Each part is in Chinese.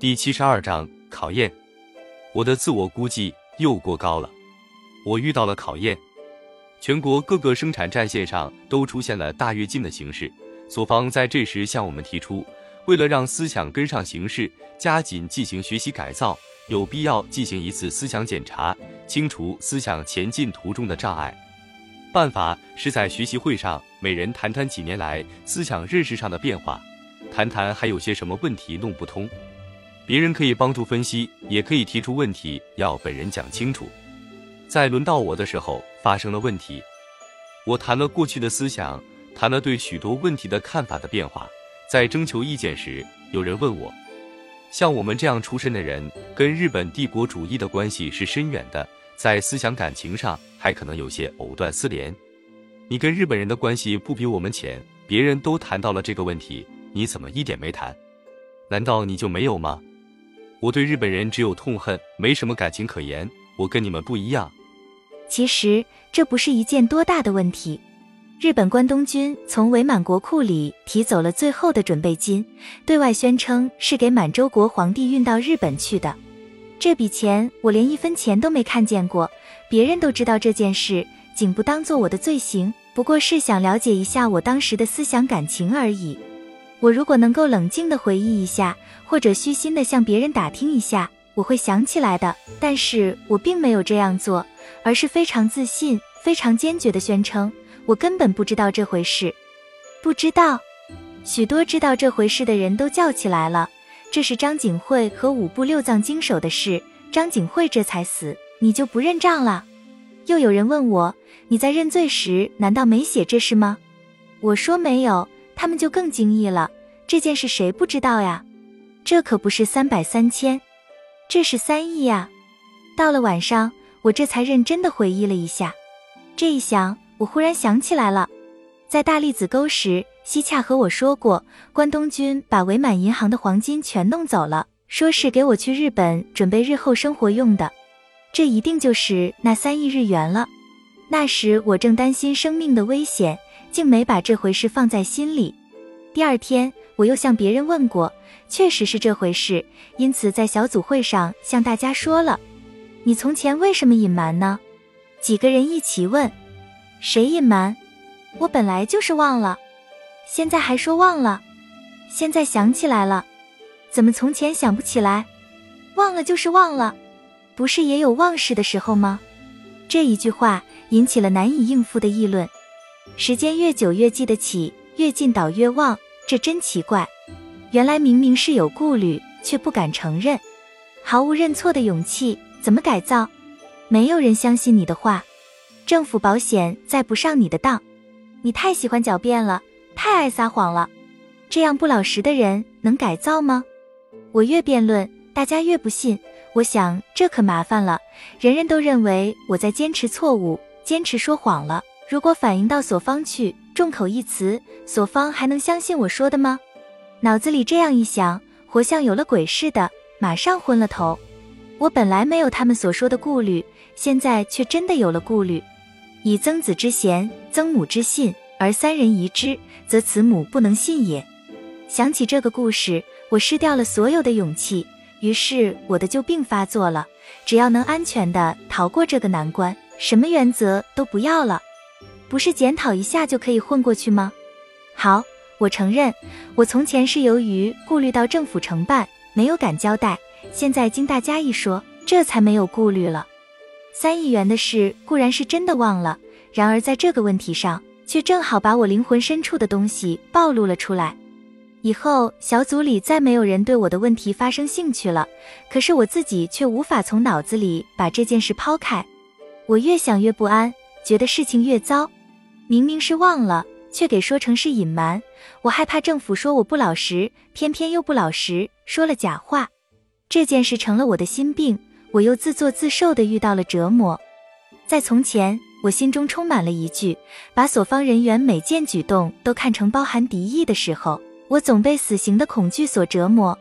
第七十二章考验。我的自我估计又过高了，我遇到了考验。全国各个生产战线上都出现了大跃进的形势，所方在这时向我们提出，为了让思想跟上形势，加紧进行学习改造，有必要进行一次思想检查，清除思想前进途中的障碍。办法是在学习会上，每人谈谈几年来思想认识上的变化，谈谈还有些什么问题弄不通。别人可以帮助分析，也可以提出问题，要本人讲清楚。在轮到我的时候，发生了问题。我谈了过去的思想，谈了对许多问题的看法的变化。在征求意见时，有人问我：像我们这样出身的人，跟日本帝国主义的关系是深远的，在思想感情上还可能有些藕断丝连。你跟日本人的关系不比我们浅，别人都谈到了这个问题，你怎么一点没谈？难道你就没有吗？我对日本人只有痛恨，没什么感情可言。我跟你们不一样。其实这不是一件多大的问题。日本关东军从伪满国库里提走了最后的准备金，对外宣称是给满洲国皇帝运到日本去的。这笔钱我连一分钱都没看见过，别人都知道这件事，仅不当做我的罪行，不过是想了解一下我当时的思想感情而已。我如果能够冷静地回忆一下，或者虚心地向别人打听一下，我会想起来的。但是我并没有这样做，而是非常自信、非常坚决地宣称，我根本不知道这回事。不知道，许多知道这回事的人都叫起来了。这是张景惠和五部六藏经手的事，张景惠这才死，你就不认账了？又有人问我，你在认罪时难道没写这事吗？我说没有。他们就更惊异了，这件事谁不知道呀？这可不是三百三千，这是三亿呀！到了晚上，我这才认真的回忆了一下。这一想，我忽然想起来了，在大栗子沟时，西洽和我说过，关东军把伪满银行的黄金全弄走了，说是给我去日本准备日后生活用的。这一定就是那三亿日元了。那时我正担心生命的危险。竟没把这回事放在心里。第二天，我又向别人问过，确实是这回事，因此在小组会上向大家说了。你从前为什么隐瞒呢？几个人一起问。谁隐瞒？我本来就是忘了，现在还说忘了，现在想起来了。怎么从前想不起来？忘了就是忘了，不是也有忘事的时候吗？这一句话引起了难以应付的议论。时间越久越记得起，越近倒越忘，这真奇怪。原来明明是有顾虑，却不敢承认，毫无认错的勇气，怎么改造？没有人相信你的话，政府保险再不上你的当。你太喜欢狡辩了，太爱撒谎了。这样不老实的人能改造吗？我越辩论，大家越不信。我想这可麻烦了，人人都认为我在坚持错误，坚持说谎了。如果反映到所方去，众口一词，所方还能相信我说的吗？脑子里这样一想，活像有了鬼似的，马上昏了头。我本来没有他们所说的顾虑，现在却真的有了顾虑。以曾子之贤，曾母之信，而三人疑之，则此母不能信也。想起这个故事，我失掉了所有的勇气，于是我的旧病发作了。只要能安全的逃过这个难关，什么原则都不要了。不是检讨一下就可以混过去吗？好，我承认，我从前是由于顾虑到政府承办，没有敢交代。现在经大家一说，这才没有顾虑了。三亿元的事固然是真的忘了，然而在这个问题上，却正好把我灵魂深处的东西暴露了出来。以后小组里再没有人对我的问题发生兴趣了，可是我自己却无法从脑子里把这件事抛开。我越想越不安，觉得事情越糟。明明是忘了，却给说成是隐瞒。我害怕政府说我不老实，偏偏又不老实，说了假话。这件事成了我的心病，我又自作自受的遇到了折磨。在从前，我心中充满了一句，把所方人员每件举动都看成包含敌意的时候，我总被死刑的恐惧所折磨。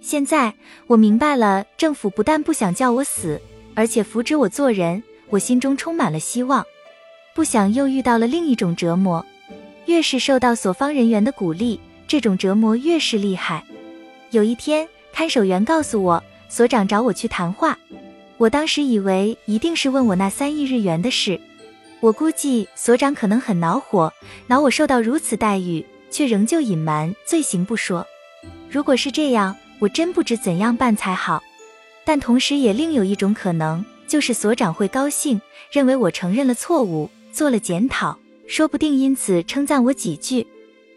现在我明白了，政府不但不想叫我死，而且扶植我做人，我心中充满了希望。不想又遇到了另一种折磨，越是受到所方人员的鼓励，这种折磨越是厉害。有一天，看守员告诉我，所长找我去谈话。我当时以为一定是问我那三亿日元的事。我估计所长可能很恼火，恼我受到如此待遇，却仍旧隐瞒罪行不说。如果是这样，我真不知怎样办才好。但同时也另有一种可能，就是所长会高兴，认为我承认了错误，做了检讨，说不定因此称赞我几句。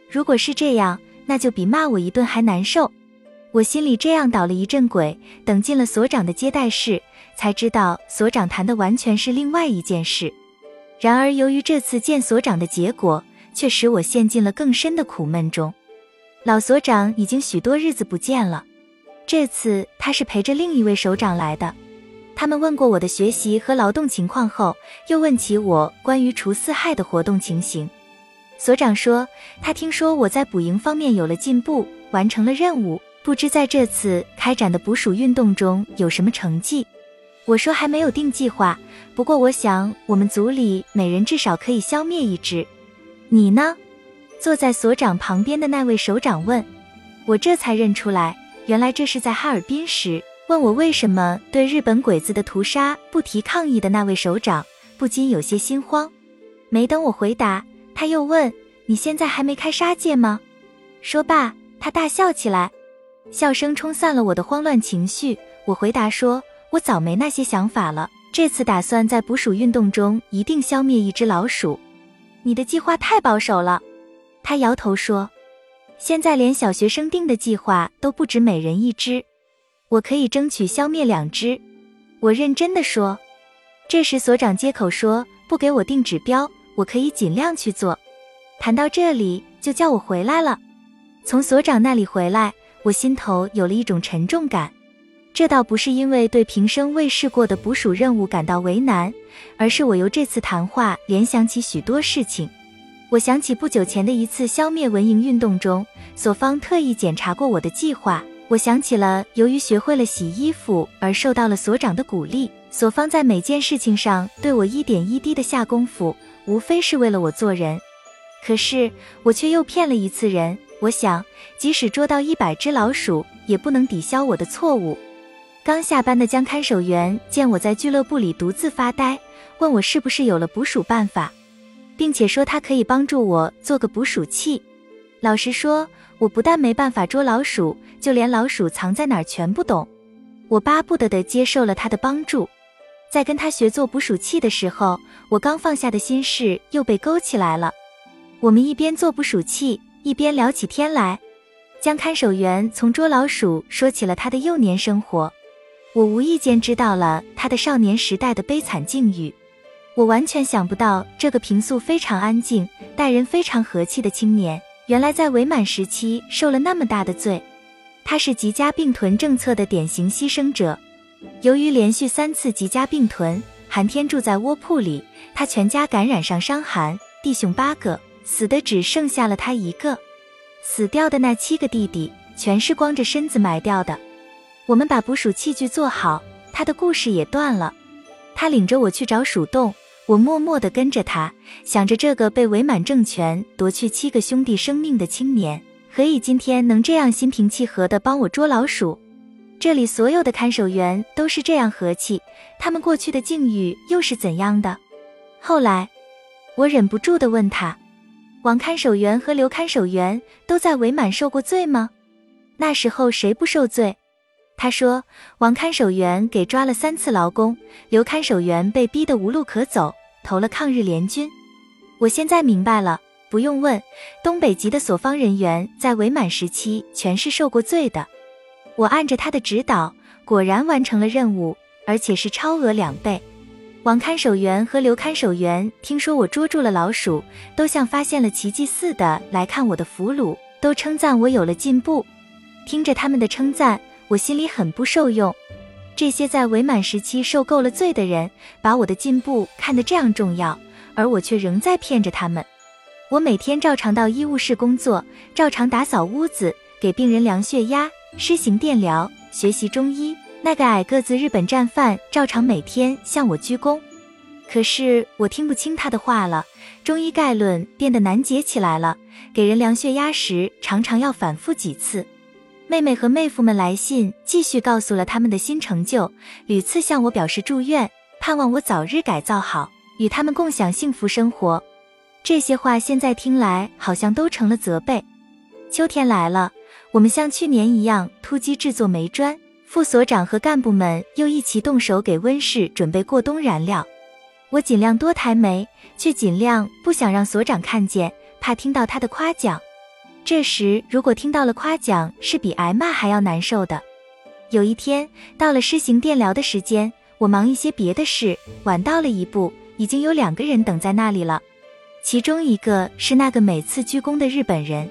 如果是这样，那就比骂我一顿还难受。我心里这样捣了一阵鬼，等进了所长的接待室，才知道所长谈的完全是另外一件事。然而，由于这次见所长的结果，却使我陷进了更深的苦闷中。老所长已经许多日子不见了，这次他是陪着另一位首长来的。他们问过我的学习和劳动情况后，又问起我关于除四害的活动情形。所长说，他听说我在捕蝇方面有了进步，完成了任务，不知在这次开展的捕鼠运动中有什么成绩。我说还没有定计划，不过我想我们组里每人至少可以消灭一只。你呢？坐在所长旁边的那位首长问。我这才认出来，原来这是在哈尔滨时问我为什么对日本鬼子的屠杀不提抗议的那位首长，不禁有些心慌。没等我回答，他又问：“你现在还没开杀戒吗？”说罢，他大笑起来，笑声冲散了我的慌乱情绪。我回答说。我早没那些想法了。这次打算在捕鼠运动中一定消灭一只老鼠。你的计划太保守了。他摇头说：“现在连小学生定的计划都不止每人一只，我可以争取消灭两只。”我认真的说。这时所长接口说：“不给我定指标，我可以尽量去做。”谈到这里，就叫我回来了。从所长那里回来，我心头有了一种沉重感。这倒不是因为对平生未试过的捕鼠任务感到为难，而是我由这次谈话联想起许多事情。我想起不久前的一次消灭蚊蝇运动中，所方特意检查过我的计划。我想起了由于学会了洗衣服而受到了所长的鼓励，所方在每件事情上对我一点一滴的下功夫，无非是为了我做人。可是我却又骗了一次人。我想，即使捉到一百只老鼠，也不能抵消我的错误。刚下班的江看守员见我在俱乐部里独自发呆，问我是不是有了捕鼠办法，并且说他可以帮助我做个捕鼠器。老实说，我不但没办法捉老鼠，就连老鼠藏在哪儿全不懂。我巴不得的接受了他的帮助。在跟他学做捕鼠器的时候，我刚放下的心事又被勾起来了。我们一边做捕鼠器，一边聊起天来。江看守员从捉老鼠说起了他的幼年生活。我无意间知道了他的少年时代的悲惨境遇，我完全想不到这个平素非常安静、待人非常和气的青年，原来在伪满时期受了那么大的罪。他是吉家并屯政策的典型牺牲者。由于连续三次吉家并屯，寒天住在窝铺里，他全家感染上伤寒，弟兄八个，死的只剩下了他一个。死掉的那七个弟弟，全是光着身子埋掉的。我们把捕鼠器具做好，他的故事也断了。他领着我去找鼠洞，我默默地跟着他，想着这个被伪满政权夺去七个兄弟生命的青年，何以今天能这样心平气和地帮我捉老鼠？这里所有的看守员都是这样和气，他们过去的境遇又是怎样的？后来，我忍不住地问他：王看守员和刘看守员都在伪满受过罪吗？那时候谁不受罪？他说：“王看守员给抓了三次劳工，刘看守员被逼得无路可走，投了抗日联军。我现在明白了，不用问，东北籍的所方人员在伪满时期全是受过罪的。我按着他的指导，果然完成了任务，而且是超额两倍。王看守员和刘看守员听说我捉住了老鼠，都像发现了奇迹似的来看我的俘虏，都称赞我有了进步。听着他们的称赞。”我心里很不受用，这些在伪满时期受够了罪的人，把我的进步看得这样重要，而我却仍在骗着他们。我每天照常到医务室工作，照常打扫屋子，给病人量血压、施行电疗，学习中医。那个矮个子日本战犯照常每天向我鞠躬，可是我听不清他的话了。中医概论变得难解起来了，给人量血压时常常要反复几次。妹妹和妹夫们来信，继续告诉了他们的新成就，屡次向我表示祝愿，盼望我早日改造好，与他们共享幸福生活。这些话现在听来好像都成了责备。秋天来了，我们像去年一样突击制作煤砖。副所长和干部们又一起动手给温室准备过冬燃料。我尽量多抬煤，却尽量不想让所长看见，怕听到他的夸奖。这时如果听到了夸奖，是比挨骂还要难受的。有一天到了施行电疗的时间，我忙一些别的事，晚到了一步，已经有两个人等在那里了。其中一个是那个每次鞠躬的日本人，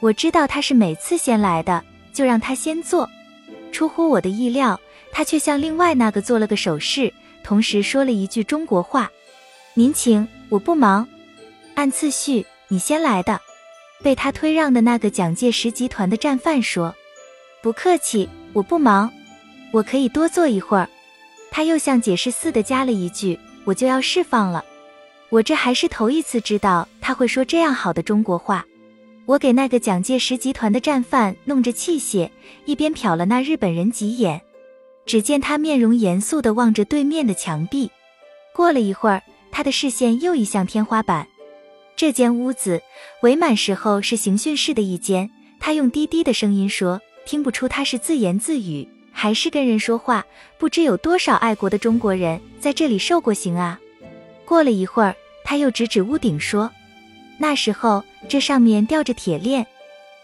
我知道他是每次先来的，就让他先坐。出乎我的意料，他却向另外那个做了个手势，同时说了一句中国话：“您请，我不忙。”按次序，你先来的。被他推让的那个蒋介石集团的战犯说：“不客气，我不忙，我可以多坐一会儿。”他又像解释似的加了一句：“我就要释放了。”我这还是头一次知道他会说这样好的中国话。我给那个蒋介石集团的战犯弄着器械，一边瞟了那日本人几眼。只见他面容严肃地望着对面的墙壁。过了一会儿，他的视线又移向天花板。这间屋子伪满时候是刑讯室的一间。他用低低的声音说：“听不出他是自言自语，还是跟人说话。不知有多少爱国的中国人在这里受过刑啊？”过了一会儿，他又指指屋顶说。那时候，这上面吊着铁链，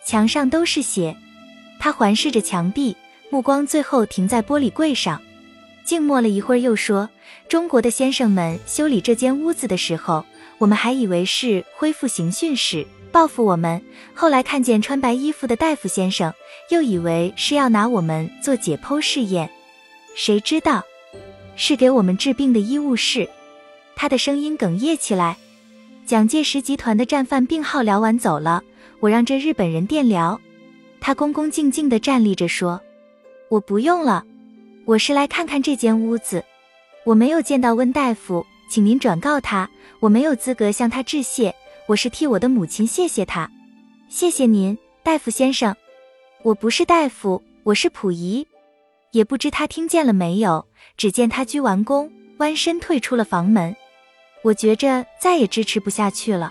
墙上都是血。他环视着墙壁，目光最后停在玻璃柜上，静默了一会儿，又说：“中国的先生们修理这间屋子的时候，我们还以为是恢复刑讯室，报复我们；后来看见穿白衣服的大夫先生，又以为是要拿我们做解剖试验，谁知道是给我们治病的医务室。”他的声音哽咽起来。蒋介石集团的战犯病号聊完走了，我让这日本人电疗。他恭恭敬敬地站立着说：“我不用了，我是来看看这间屋子。我没有见到温大夫，请您转告他，我没有资格向他致谢。我是替我的母亲谢谢他。谢谢您，大夫先生。我不是大夫，我是溥仪。也不知他听见了没有。只见他鞠完躬，弯身退出了房门。”我觉着再也支持不下去了，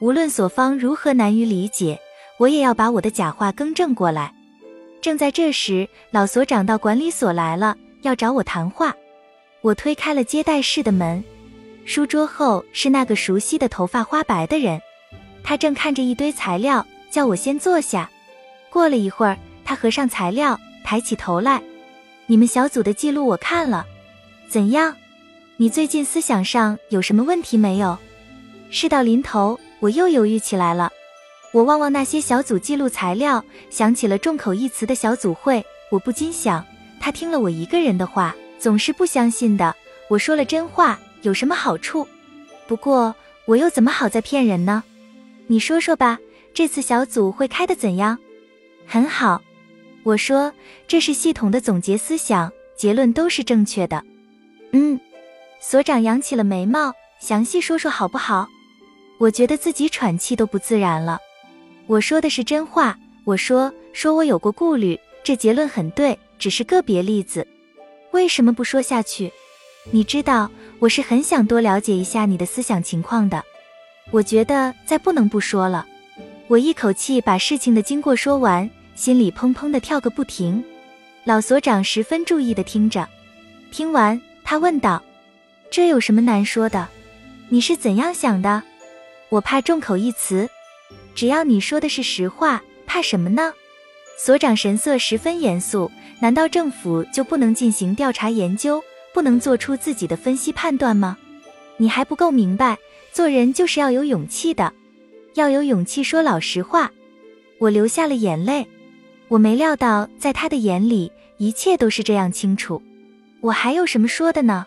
无论所方如何难于理解，我也要把我的假话更正过来。正在这时，老所长到管理所来了，要找我谈话。我推开了接待室的门，书桌后是那个熟悉的头发花白的人，他正看着一堆材料，叫我先坐下。过了一会儿，他合上材料，抬起头来：“你们小组的记录我看了，怎样？”你最近思想上有什么问题没有？事到临头，我又犹豫起来了。我望望那些小组记录材料，想起了众口一词的小组会，我不禁想，他听了我一个人的话，总是不相信的。我说了真话，有什么好处？不过我又怎么好再骗人呢？你说说吧，这次小组会开的怎样？很好，我说这是系统的总结思想，结论都是正确的。嗯。所长扬起了眉毛，详细说说好不好？我觉得自己喘气都不自然了。我说的是真话，我说说我有过顾虑，这结论很对，只是个别例子。为什么不说下去？你知道，我是很想多了解一下你的思想情况的。我觉得再不能不说了。我一口气把事情的经过说完，心里砰砰的跳个不停。老所长十分注意的听着，听完他问道。这有什么难说的？你是怎样想的？我怕众口一词，只要你说的是实话，怕什么呢？所长神色十分严肃。难道政府就不能进行调查研究，不能做出自己的分析判断吗？你还不够明白，做人就是要有勇气的，要有勇气说老实话。我流下了眼泪，我没料到在他的眼里，一切都是这样清楚。我还有什么说的呢？